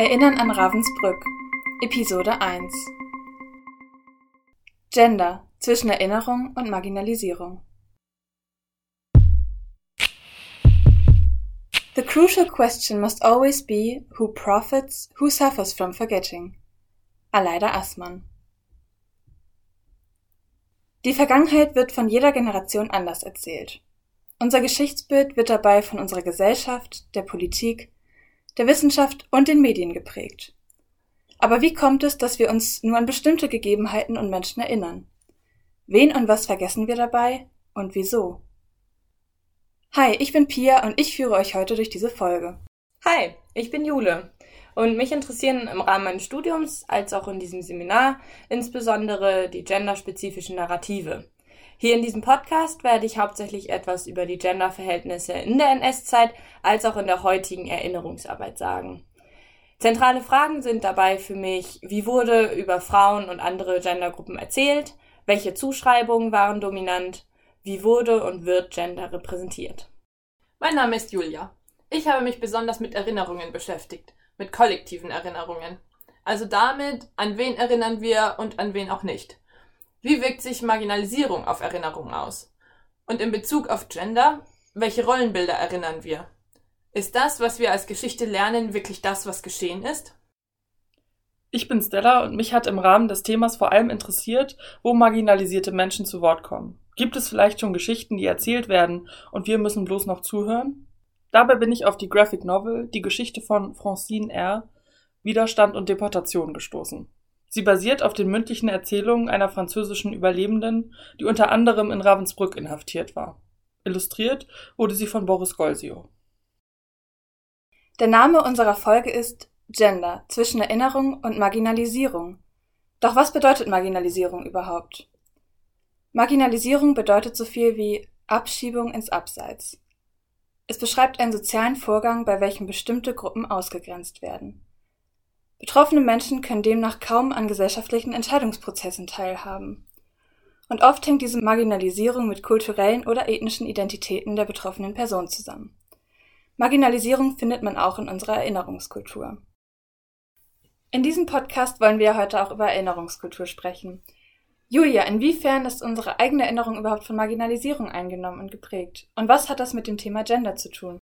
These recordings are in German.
Erinnern an Ravensbrück Episode 1 Gender zwischen Erinnerung und Marginalisierung The crucial question must always be who profits, who suffers from forgetting. Aleida Assmann Die Vergangenheit wird von jeder Generation anders erzählt. Unser Geschichtsbild wird dabei von unserer Gesellschaft, der Politik, der Wissenschaft und den Medien geprägt. Aber wie kommt es, dass wir uns nur an bestimmte Gegebenheiten und Menschen erinnern? Wen und was vergessen wir dabei und wieso? Hi, ich bin Pia und ich führe euch heute durch diese Folge. Hi, ich bin Jule und mich interessieren im Rahmen meines Studiums als auch in diesem Seminar insbesondere die genderspezifischen Narrative. Hier in diesem Podcast werde ich hauptsächlich etwas über die Genderverhältnisse in der NS-Zeit als auch in der heutigen Erinnerungsarbeit sagen. Zentrale Fragen sind dabei für mich, wie wurde über Frauen und andere Gendergruppen erzählt, welche Zuschreibungen waren dominant, wie wurde und wird Gender repräsentiert. Mein Name ist Julia. Ich habe mich besonders mit Erinnerungen beschäftigt, mit kollektiven Erinnerungen. Also damit, an wen erinnern wir und an wen auch nicht. Wie wirkt sich Marginalisierung auf Erinnerungen aus? Und in Bezug auf Gender, welche Rollenbilder erinnern wir? Ist das, was wir als Geschichte lernen, wirklich das, was geschehen ist? Ich bin Stella und mich hat im Rahmen des Themas vor allem interessiert, wo marginalisierte Menschen zu Wort kommen. Gibt es vielleicht schon Geschichten, die erzählt werden und wir müssen bloß noch zuhören? Dabei bin ich auf die Graphic Novel Die Geschichte von Francine R. Widerstand und Deportation gestoßen. Sie basiert auf den mündlichen Erzählungen einer französischen Überlebenden, die unter anderem in Ravensbrück inhaftiert war. Illustriert wurde sie von Boris Golsio. Der Name unserer Folge ist Gender zwischen Erinnerung und Marginalisierung. Doch was bedeutet Marginalisierung überhaupt? Marginalisierung bedeutet so viel wie Abschiebung ins Abseits. Es beschreibt einen sozialen Vorgang, bei welchem bestimmte Gruppen ausgegrenzt werden. Betroffene Menschen können demnach kaum an gesellschaftlichen Entscheidungsprozessen teilhaben. Und oft hängt diese Marginalisierung mit kulturellen oder ethnischen Identitäten der betroffenen Person zusammen. Marginalisierung findet man auch in unserer Erinnerungskultur. In diesem Podcast wollen wir heute auch über Erinnerungskultur sprechen. Julia, inwiefern ist unsere eigene Erinnerung überhaupt von Marginalisierung eingenommen und geprägt? Und was hat das mit dem Thema Gender zu tun?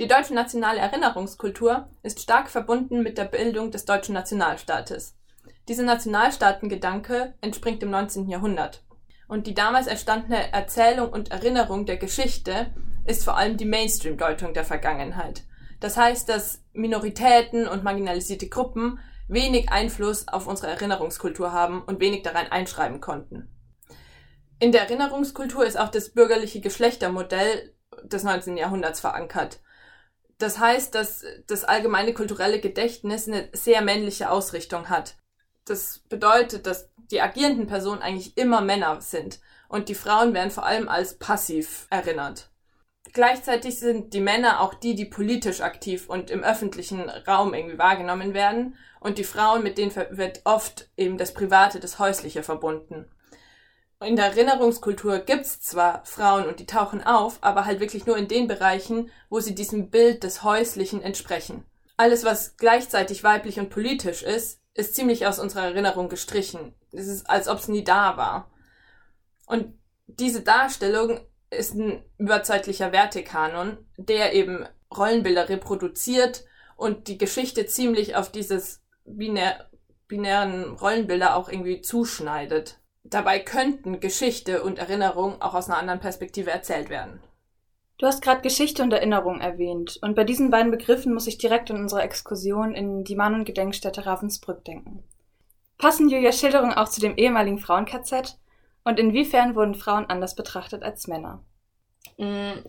Die deutsche nationale Erinnerungskultur ist stark verbunden mit der Bildung des deutschen Nationalstaates. Dieser Nationalstaatengedanke entspringt im 19. Jahrhundert. Und die damals entstandene Erzählung und Erinnerung der Geschichte ist vor allem die Mainstream-Deutung der Vergangenheit. Das heißt, dass Minoritäten und marginalisierte Gruppen wenig Einfluss auf unsere Erinnerungskultur haben und wenig daran einschreiben konnten. In der Erinnerungskultur ist auch das bürgerliche Geschlechtermodell des 19. Jahrhunderts verankert. Das heißt, dass das allgemeine kulturelle Gedächtnis eine sehr männliche Ausrichtung hat. Das bedeutet, dass die agierenden Personen eigentlich immer Männer sind und die Frauen werden vor allem als passiv erinnert. Gleichzeitig sind die Männer auch die, die politisch aktiv und im öffentlichen Raum irgendwie wahrgenommen werden und die Frauen, mit denen wird oft eben das Private, das Häusliche verbunden in der Erinnerungskultur gibt's zwar Frauen und die tauchen auf, aber halt wirklich nur in den Bereichen, wo sie diesem Bild des Häuslichen entsprechen. Alles, was gleichzeitig weiblich und politisch ist, ist ziemlich aus unserer Erinnerung gestrichen. Es ist, als ob es nie da war. Und diese Darstellung ist ein überzeitlicher Wertekanon, der eben Rollenbilder reproduziert und die Geschichte ziemlich auf dieses binär, binären Rollenbilder auch irgendwie zuschneidet. Dabei könnten Geschichte und Erinnerung auch aus einer anderen Perspektive erzählt werden. Du hast gerade Geschichte und Erinnerung erwähnt, und bei diesen beiden Begriffen muss ich direkt an unsere Exkursion in die Mahn- und Gedenkstätte Ravensbrück denken. Passen Julias Schilderungen auch zu dem ehemaligen Frauen-KZ? Und inwiefern wurden Frauen anders betrachtet als Männer? Mm,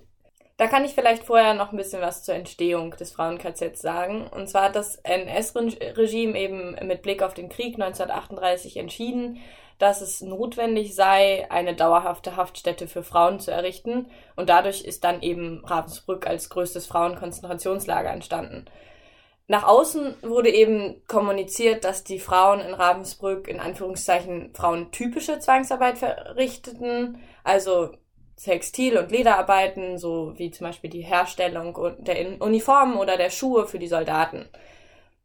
da kann ich vielleicht vorher noch ein bisschen was zur Entstehung des Frauen-KZ sagen. Und zwar hat das NS-Regime eben mit Blick auf den Krieg 1938 entschieden, dass es notwendig sei, eine dauerhafte Haftstätte für Frauen zu errichten. Und dadurch ist dann eben Ravensbrück als größtes Frauenkonzentrationslager entstanden. Nach außen wurde eben kommuniziert, dass die Frauen in Ravensbrück in Anführungszeichen frauentypische Zwangsarbeit verrichteten, also Textil- und Lederarbeiten, so wie zum Beispiel die Herstellung der Uniformen oder der Schuhe für die Soldaten.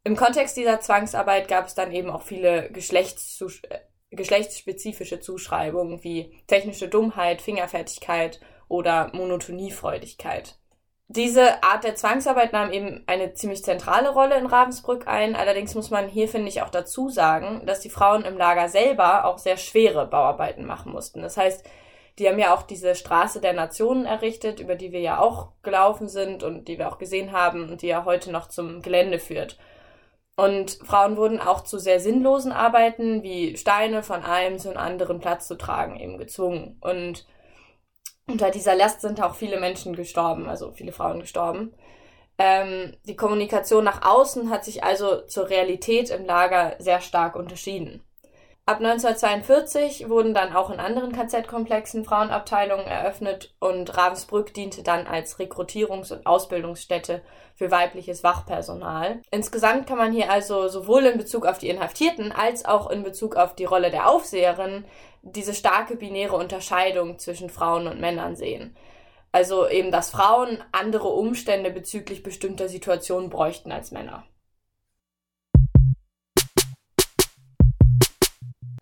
Im Kontext dieser Zwangsarbeit gab es dann eben auch viele Geschlechtszus äh, geschlechtsspezifische Zuschreibungen wie technische Dummheit, Fingerfertigkeit oder Monotoniefreudigkeit. Diese Art der Zwangsarbeit nahm eben eine ziemlich zentrale Rolle in Ravensbrück ein. Allerdings muss man hier, finde ich, auch dazu sagen, dass die Frauen im Lager selber auch sehr schwere Bauarbeiten machen mussten. Das heißt, die haben ja auch diese Straße der Nationen errichtet, über die wir ja auch gelaufen sind und die wir auch gesehen haben und die ja heute noch zum Gelände führt. Und Frauen wurden auch zu sehr sinnlosen Arbeiten wie Steine von einem zu einem anderen Platz zu tragen eben gezwungen. Und unter dieser Last sind auch viele Menschen gestorben, also viele Frauen gestorben. Ähm, die Kommunikation nach außen hat sich also zur Realität im Lager sehr stark unterschieden. Ab 1942 wurden dann auch in anderen KZ-Komplexen Frauenabteilungen eröffnet und Ravensbrück diente dann als Rekrutierungs- und Ausbildungsstätte für weibliches Wachpersonal. Insgesamt kann man hier also sowohl in Bezug auf die Inhaftierten als auch in Bezug auf die Rolle der Aufseherin diese starke binäre Unterscheidung zwischen Frauen und Männern sehen. Also eben, dass Frauen andere Umstände bezüglich bestimmter Situationen bräuchten als Männer.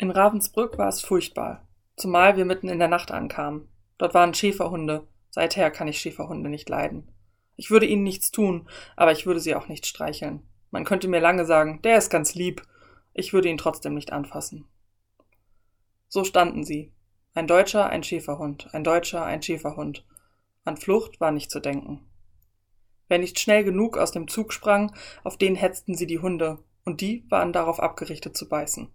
In Ravensbrück war es furchtbar, zumal wir mitten in der Nacht ankamen. Dort waren Schäferhunde. Seither kann ich Schäferhunde nicht leiden. Ich würde ihnen nichts tun, aber ich würde sie auch nicht streicheln. Man könnte mir lange sagen, der ist ganz lieb. Ich würde ihn trotzdem nicht anfassen. So standen sie. Ein Deutscher, ein Schäferhund, ein Deutscher, ein Schäferhund. An Flucht war nicht zu denken. Wer nicht schnell genug aus dem Zug sprang, auf den hetzten sie die Hunde, und die waren darauf abgerichtet zu beißen.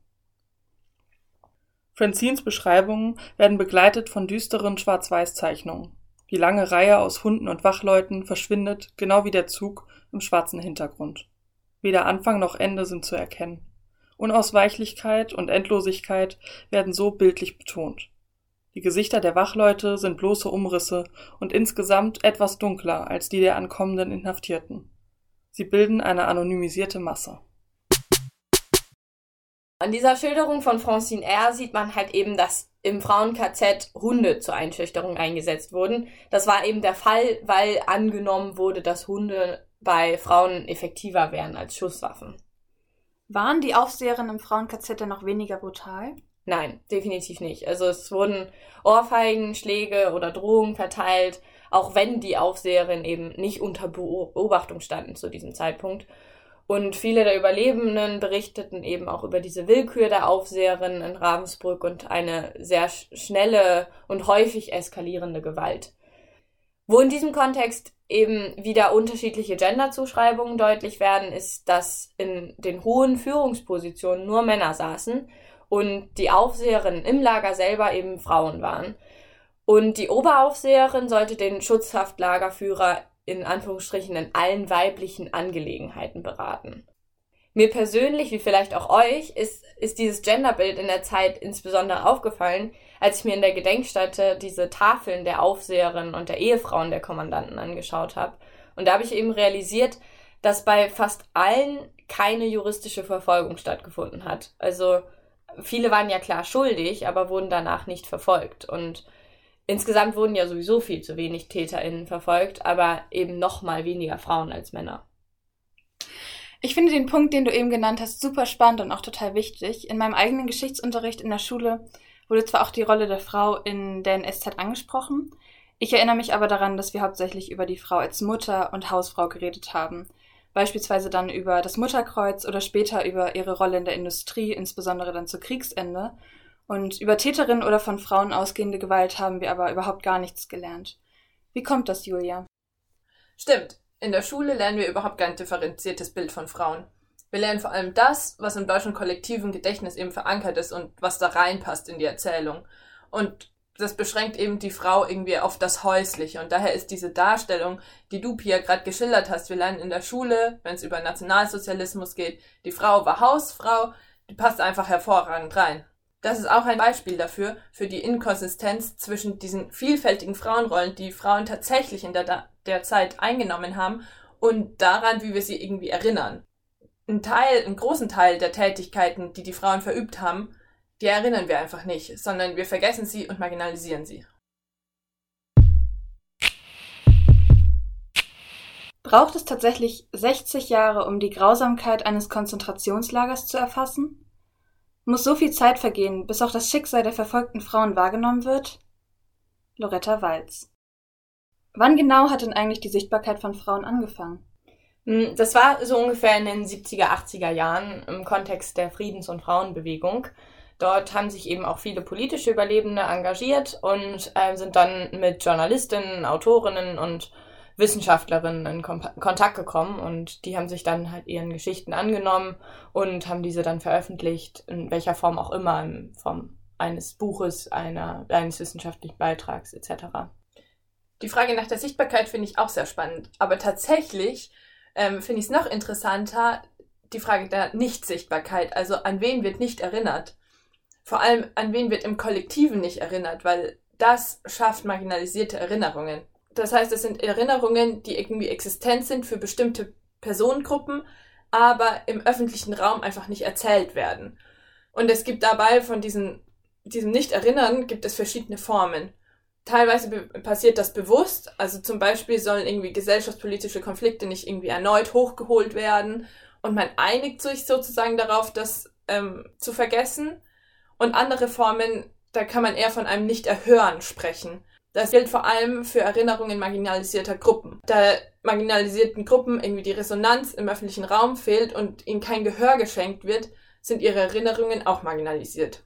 Francines Beschreibungen werden begleitet von düsteren Schwarz-Weiß-Zeichnungen. Die lange Reihe aus Hunden und Wachleuten verschwindet, genau wie der Zug, im schwarzen Hintergrund. Weder Anfang noch Ende sind zu erkennen. Unausweichlichkeit und Endlosigkeit werden so bildlich betont. Die Gesichter der Wachleute sind bloße Umrisse und insgesamt etwas dunkler als die der ankommenden Inhaftierten. Sie bilden eine anonymisierte Masse. An dieser Schilderung von Francine R. sieht man halt eben, dass im Frauen-KZ Hunde zur Einschüchterung eingesetzt wurden. Das war eben der Fall, weil angenommen wurde, dass Hunde bei Frauen effektiver wären als Schusswaffen. Waren die Aufseherinnen im Frauen-KZ denn noch weniger brutal? Nein, definitiv nicht. Also es wurden Ohrfeigen, Schläge oder Drohungen verteilt, auch wenn die Aufseherinnen eben nicht unter Beobachtung standen zu diesem Zeitpunkt. Und viele der Überlebenden berichteten eben auch über diese Willkür der Aufseherin in Ravensbrück und eine sehr schnelle und häufig eskalierende Gewalt. Wo in diesem Kontext eben wieder unterschiedliche Genderzuschreibungen deutlich werden, ist, dass in den hohen Führungspositionen nur Männer saßen und die Aufseherinnen im Lager selber eben Frauen waren. Und die Oberaufseherin sollte den Schutzhaftlagerführer in Anführungsstrichen in allen weiblichen Angelegenheiten beraten. Mir persönlich, wie vielleicht auch euch, ist, ist dieses Genderbild in der Zeit insbesondere aufgefallen, als ich mir in der Gedenkstätte diese Tafeln der Aufseherin und der Ehefrauen der Kommandanten angeschaut habe. Und da habe ich eben realisiert, dass bei fast allen keine juristische Verfolgung stattgefunden hat. Also viele waren ja klar schuldig, aber wurden danach nicht verfolgt. Und Insgesamt wurden ja sowieso viel zu wenig TäterInnen verfolgt, aber eben noch mal weniger Frauen als Männer. Ich finde den Punkt, den du eben genannt hast, super spannend und auch total wichtig. In meinem eigenen Geschichtsunterricht in der Schule wurde zwar auch die Rolle der Frau in der NSZ angesprochen, ich erinnere mich aber daran, dass wir hauptsächlich über die Frau als Mutter und Hausfrau geredet haben. Beispielsweise dann über das Mutterkreuz oder später über ihre Rolle in der Industrie, insbesondere dann zu Kriegsende. Und über Täterinnen oder von Frauen ausgehende Gewalt haben wir aber überhaupt gar nichts gelernt. Wie kommt das, Julia? Stimmt. In der Schule lernen wir überhaupt kein differenziertes Bild von Frauen. Wir lernen vor allem das, was im deutschen kollektiven Gedächtnis eben verankert ist und was da reinpasst in die Erzählung. Und das beschränkt eben die Frau irgendwie auf das Häusliche. Und daher ist diese Darstellung, die du, Pia, gerade geschildert hast, wir lernen in der Schule, wenn es über Nationalsozialismus geht, die Frau war Hausfrau, die passt einfach hervorragend rein. Das ist auch ein Beispiel dafür, für die Inkonsistenz zwischen diesen vielfältigen Frauenrollen, die Frauen tatsächlich in der, der Zeit eingenommen haben und daran, wie wir sie irgendwie erinnern. Ein Teil, einen großen Teil der Tätigkeiten, die die Frauen verübt haben, die erinnern wir einfach nicht, sondern wir vergessen sie und marginalisieren sie. Braucht es tatsächlich 60 Jahre, um die Grausamkeit eines Konzentrationslagers zu erfassen? Muss so viel Zeit vergehen, bis auch das Schicksal der verfolgten Frauen wahrgenommen wird? Loretta Walz. Wann genau hat denn eigentlich die Sichtbarkeit von Frauen angefangen? Hm, das war so ungefähr in den 70er, 80er Jahren im Kontext der Friedens- und Frauenbewegung. Dort haben sich eben auch viele politische Überlebende engagiert und äh, sind dann mit Journalistinnen, Autorinnen und Wissenschaftlerinnen in Kontakt gekommen und die haben sich dann halt ihren Geschichten angenommen und haben diese dann veröffentlicht, in welcher Form auch immer, in Form eines Buches, einer, eines wissenschaftlichen Beitrags etc. Die Frage nach der Sichtbarkeit finde ich auch sehr spannend, aber tatsächlich ähm, finde ich es noch interessanter, die Frage der Nichtsichtbarkeit, also an wen wird nicht erinnert. Vor allem an wen wird im Kollektiven nicht erinnert, weil das schafft marginalisierte Erinnerungen. Das heißt, es sind Erinnerungen, die irgendwie existent sind für bestimmte Personengruppen, aber im öffentlichen Raum einfach nicht erzählt werden. Und es gibt dabei von diesen, diesem Nicht-Erinnern gibt es verschiedene Formen. Teilweise passiert das bewusst, also zum Beispiel sollen irgendwie gesellschaftspolitische Konflikte nicht irgendwie erneut hochgeholt werden und man einigt sich sozusagen darauf, das ähm, zu vergessen. Und andere Formen, da kann man eher von einem Nicht-Erhören sprechen. Das gilt vor allem für Erinnerungen marginalisierter Gruppen. Da marginalisierten Gruppen irgendwie die Resonanz im öffentlichen Raum fehlt und ihnen kein Gehör geschenkt wird, sind ihre Erinnerungen auch marginalisiert.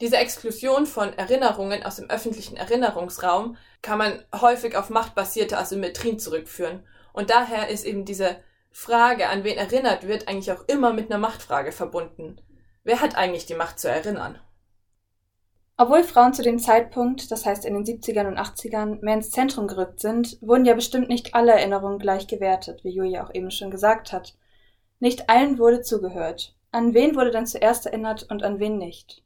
Diese Exklusion von Erinnerungen aus dem öffentlichen Erinnerungsraum kann man häufig auf machtbasierte Asymmetrien zurückführen. Und daher ist eben diese Frage, an wen erinnert wird, eigentlich auch immer mit einer Machtfrage verbunden. Wer hat eigentlich die Macht zu erinnern? Obwohl Frauen zu dem Zeitpunkt, das heißt in den 70ern und 80ern, mehr ins Zentrum gerückt sind, wurden ja bestimmt nicht alle Erinnerungen gleich gewertet, wie Julia auch eben schon gesagt hat. Nicht allen wurde zugehört. An wen wurde dann zuerst erinnert und an wen nicht?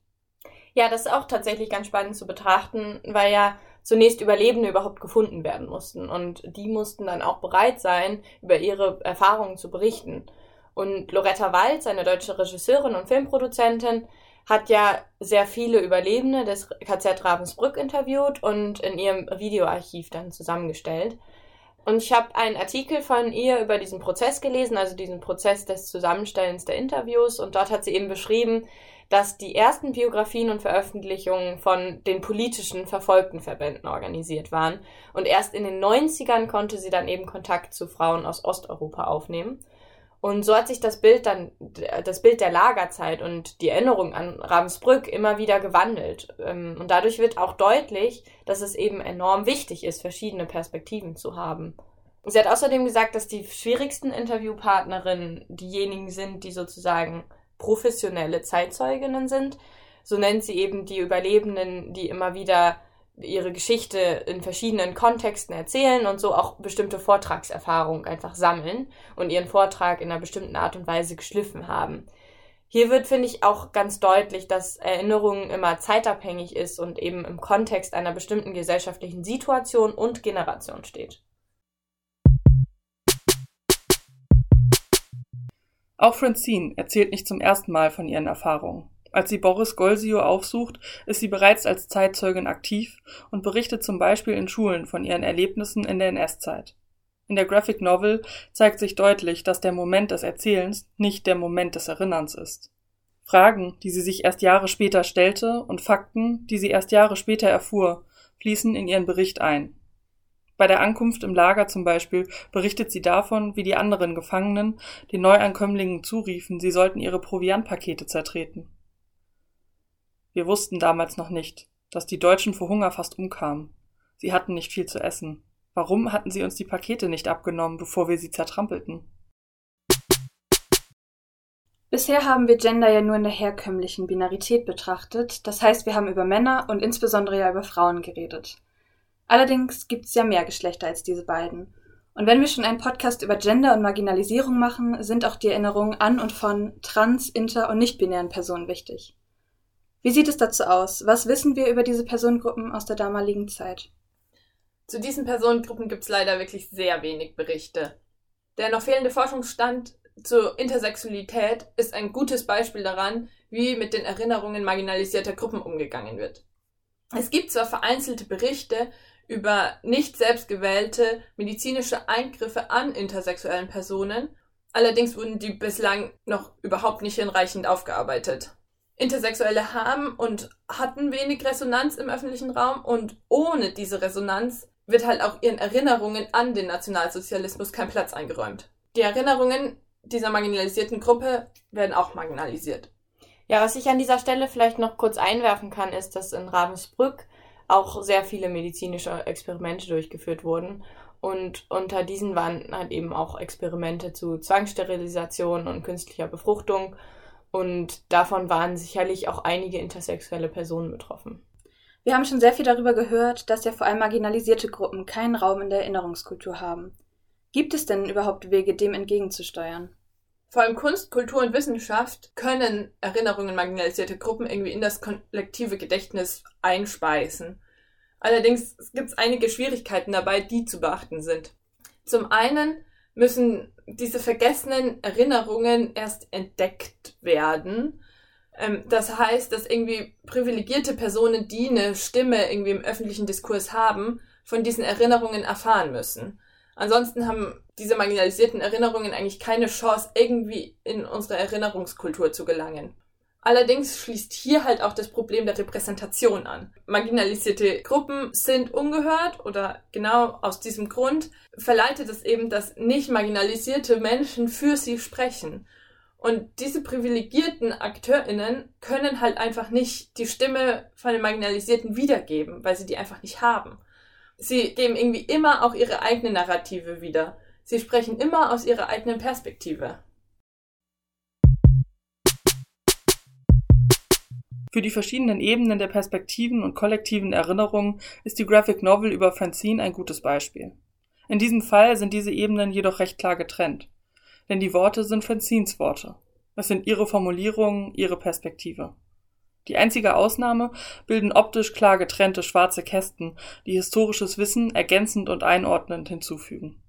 Ja, das ist auch tatsächlich ganz spannend zu betrachten, weil ja zunächst Überlebende überhaupt gefunden werden mussten. Und die mussten dann auch bereit sein, über ihre Erfahrungen zu berichten. Und Loretta Walz, eine deutsche Regisseurin und Filmproduzentin, hat ja sehr viele Überlebende des KZ Ravensbrück interviewt und in ihrem Videoarchiv dann zusammengestellt. Und ich habe einen Artikel von ihr über diesen Prozess gelesen, also diesen Prozess des Zusammenstellens der Interviews. Und dort hat sie eben beschrieben, dass die ersten Biografien und Veröffentlichungen von den politischen verfolgten Verbänden organisiert waren. Und erst in den 90ern konnte sie dann eben Kontakt zu Frauen aus Osteuropa aufnehmen. Und so hat sich das Bild dann, das Bild der Lagerzeit und die Erinnerung an Ravensbrück immer wieder gewandelt. Ähm, und dadurch wird auch deutlich, dass es eben enorm wichtig ist, verschiedene Perspektiven zu haben. Sie hat außerdem gesagt, dass die schwierigsten Interviewpartnerinnen diejenigen sind, die sozusagen professionelle Zeitzeuginnen sind. So nennt sie eben die Überlebenden, die immer wieder ihre Geschichte in verschiedenen Kontexten erzählen und so auch bestimmte Vortragserfahrungen einfach sammeln und ihren Vortrag in einer bestimmten Art und Weise geschliffen haben. Hier wird, finde ich, auch ganz deutlich, dass Erinnerung immer zeitabhängig ist und eben im Kontext einer bestimmten gesellschaftlichen Situation und Generation steht. Auch Francine erzählt nicht zum ersten Mal von ihren Erfahrungen. Als sie Boris Golsio aufsucht, ist sie bereits als Zeitzeugin aktiv und berichtet zum Beispiel in Schulen von ihren Erlebnissen in der NS-Zeit. In der Graphic Novel zeigt sich deutlich, dass der Moment des Erzählens nicht der Moment des Erinnerns ist. Fragen, die sie sich erst Jahre später stellte und Fakten, die sie erst Jahre später erfuhr, fließen in ihren Bericht ein. Bei der Ankunft im Lager zum Beispiel berichtet sie davon, wie die anderen Gefangenen den Neuankömmlingen zuriefen, sie sollten ihre Proviantpakete zertreten. Wir wussten damals noch nicht, dass die Deutschen vor Hunger fast umkamen. Sie hatten nicht viel zu essen. Warum hatten sie uns die Pakete nicht abgenommen, bevor wir sie zertrampelten? Bisher haben wir Gender ja nur in der herkömmlichen Binarität betrachtet, das heißt, wir haben über Männer und insbesondere ja über Frauen geredet. Allerdings gibt es ja mehr Geschlechter als diese beiden. Und wenn wir schon einen Podcast über Gender und Marginalisierung machen, sind auch die Erinnerungen an und von trans-, inter- und nicht-binären Personen wichtig. Wie sieht es dazu aus? Was wissen wir über diese Personengruppen aus der damaligen Zeit? Zu diesen Personengruppen gibt es leider wirklich sehr wenig Berichte. Der noch fehlende Forschungsstand zur Intersexualität ist ein gutes Beispiel daran, wie mit den Erinnerungen marginalisierter Gruppen umgegangen wird. Es gibt zwar vereinzelte Berichte über nicht selbstgewählte medizinische Eingriffe an intersexuellen Personen. Allerdings wurden die bislang noch überhaupt nicht hinreichend aufgearbeitet. Intersexuelle haben und hatten wenig Resonanz im öffentlichen Raum und ohne diese Resonanz wird halt auch ihren Erinnerungen an den Nationalsozialismus kein Platz eingeräumt. Die Erinnerungen dieser marginalisierten Gruppe werden auch marginalisiert. Ja, was ich an dieser Stelle vielleicht noch kurz einwerfen kann, ist, dass in Ravensbrück auch sehr viele medizinische Experimente durchgeführt wurden. Und unter diesen waren halt eben auch Experimente zu Zwangssterilisation und künstlicher Befruchtung. Und davon waren sicherlich auch einige intersexuelle Personen betroffen. Wir haben schon sehr viel darüber gehört, dass ja vor allem marginalisierte Gruppen keinen Raum in der Erinnerungskultur haben. Gibt es denn überhaupt Wege, dem entgegenzusteuern? Vor allem Kunst, Kultur und Wissenschaft können Erinnerungen marginalisierter Gruppen irgendwie in das kollektive Gedächtnis einspeisen. Allerdings gibt es einige Schwierigkeiten dabei, die zu beachten sind. Zum einen müssen diese vergessenen Erinnerungen erst entdeckt werden. Ähm, das heißt, dass irgendwie privilegierte Personen, die eine Stimme irgendwie im öffentlichen Diskurs haben, von diesen Erinnerungen erfahren müssen. Ansonsten haben diese marginalisierten Erinnerungen eigentlich keine Chance, irgendwie in unsere Erinnerungskultur zu gelangen. Allerdings schließt hier halt auch das Problem der Repräsentation an. Marginalisierte Gruppen sind ungehört oder genau aus diesem Grund verleitet es eben, dass nicht marginalisierte Menschen für sie sprechen. Und diese privilegierten AkteurInnen können halt einfach nicht die Stimme von den Marginalisierten wiedergeben, weil sie die einfach nicht haben. Sie geben irgendwie immer auch ihre eigene Narrative wieder. Sie sprechen immer aus ihrer eigenen Perspektive. Für die verschiedenen Ebenen der Perspektiven und kollektiven Erinnerungen ist die Graphic Novel über Francine ein gutes Beispiel. In diesem Fall sind diese Ebenen jedoch recht klar getrennt. Denn die Worte sind Francines Worte. Es sind ihre Formulierungen, ihre Perspektive. Die einzige Ausnahme bilden optisch klar getrennte schwarze Kästen, die historisches Wissen ergänzend und einordnend hinzufügen.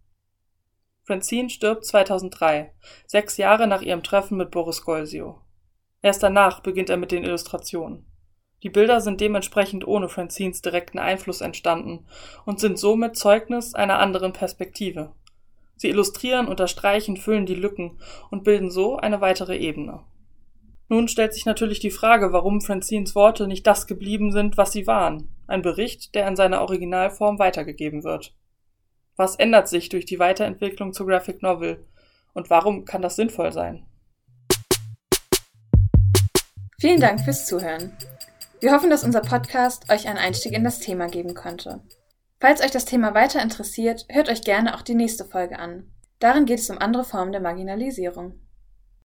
Francine stirbt 2003, sechs Jahre nach ihrem Treffen mit Boris Golsio. Erst danach beginnt er mit den Illustrationen. Die Bilder sind dementsprechend ohne Francines direkten Einfluss entstanden und sind somit Zeugnis einer anderen Perspektive. Sie illustrieren, unterstreichen, füllen die Lücken und bilden so eine weitere Ebene. Nun stellt sich natürlich die Frage, warum Francines Worte nicht das geblieben sind, was sie waren. Ein Bericht, der in seiner Originalform weitergegeben wird. Was ändert sich durch die Weiterentwicklung zur Graphic Novel? Und warum kann das sinnvoll sein? Vielen Dank fürs Zuhören. Wir hoffen, dass unser Podcast euch einen Einstieg in das Thema geben konnte. Falls euch das Thema weiter interessiert, hört euch gerne auch die nächste Folge an. Darin geht es um andere Formen der Marginalisierung.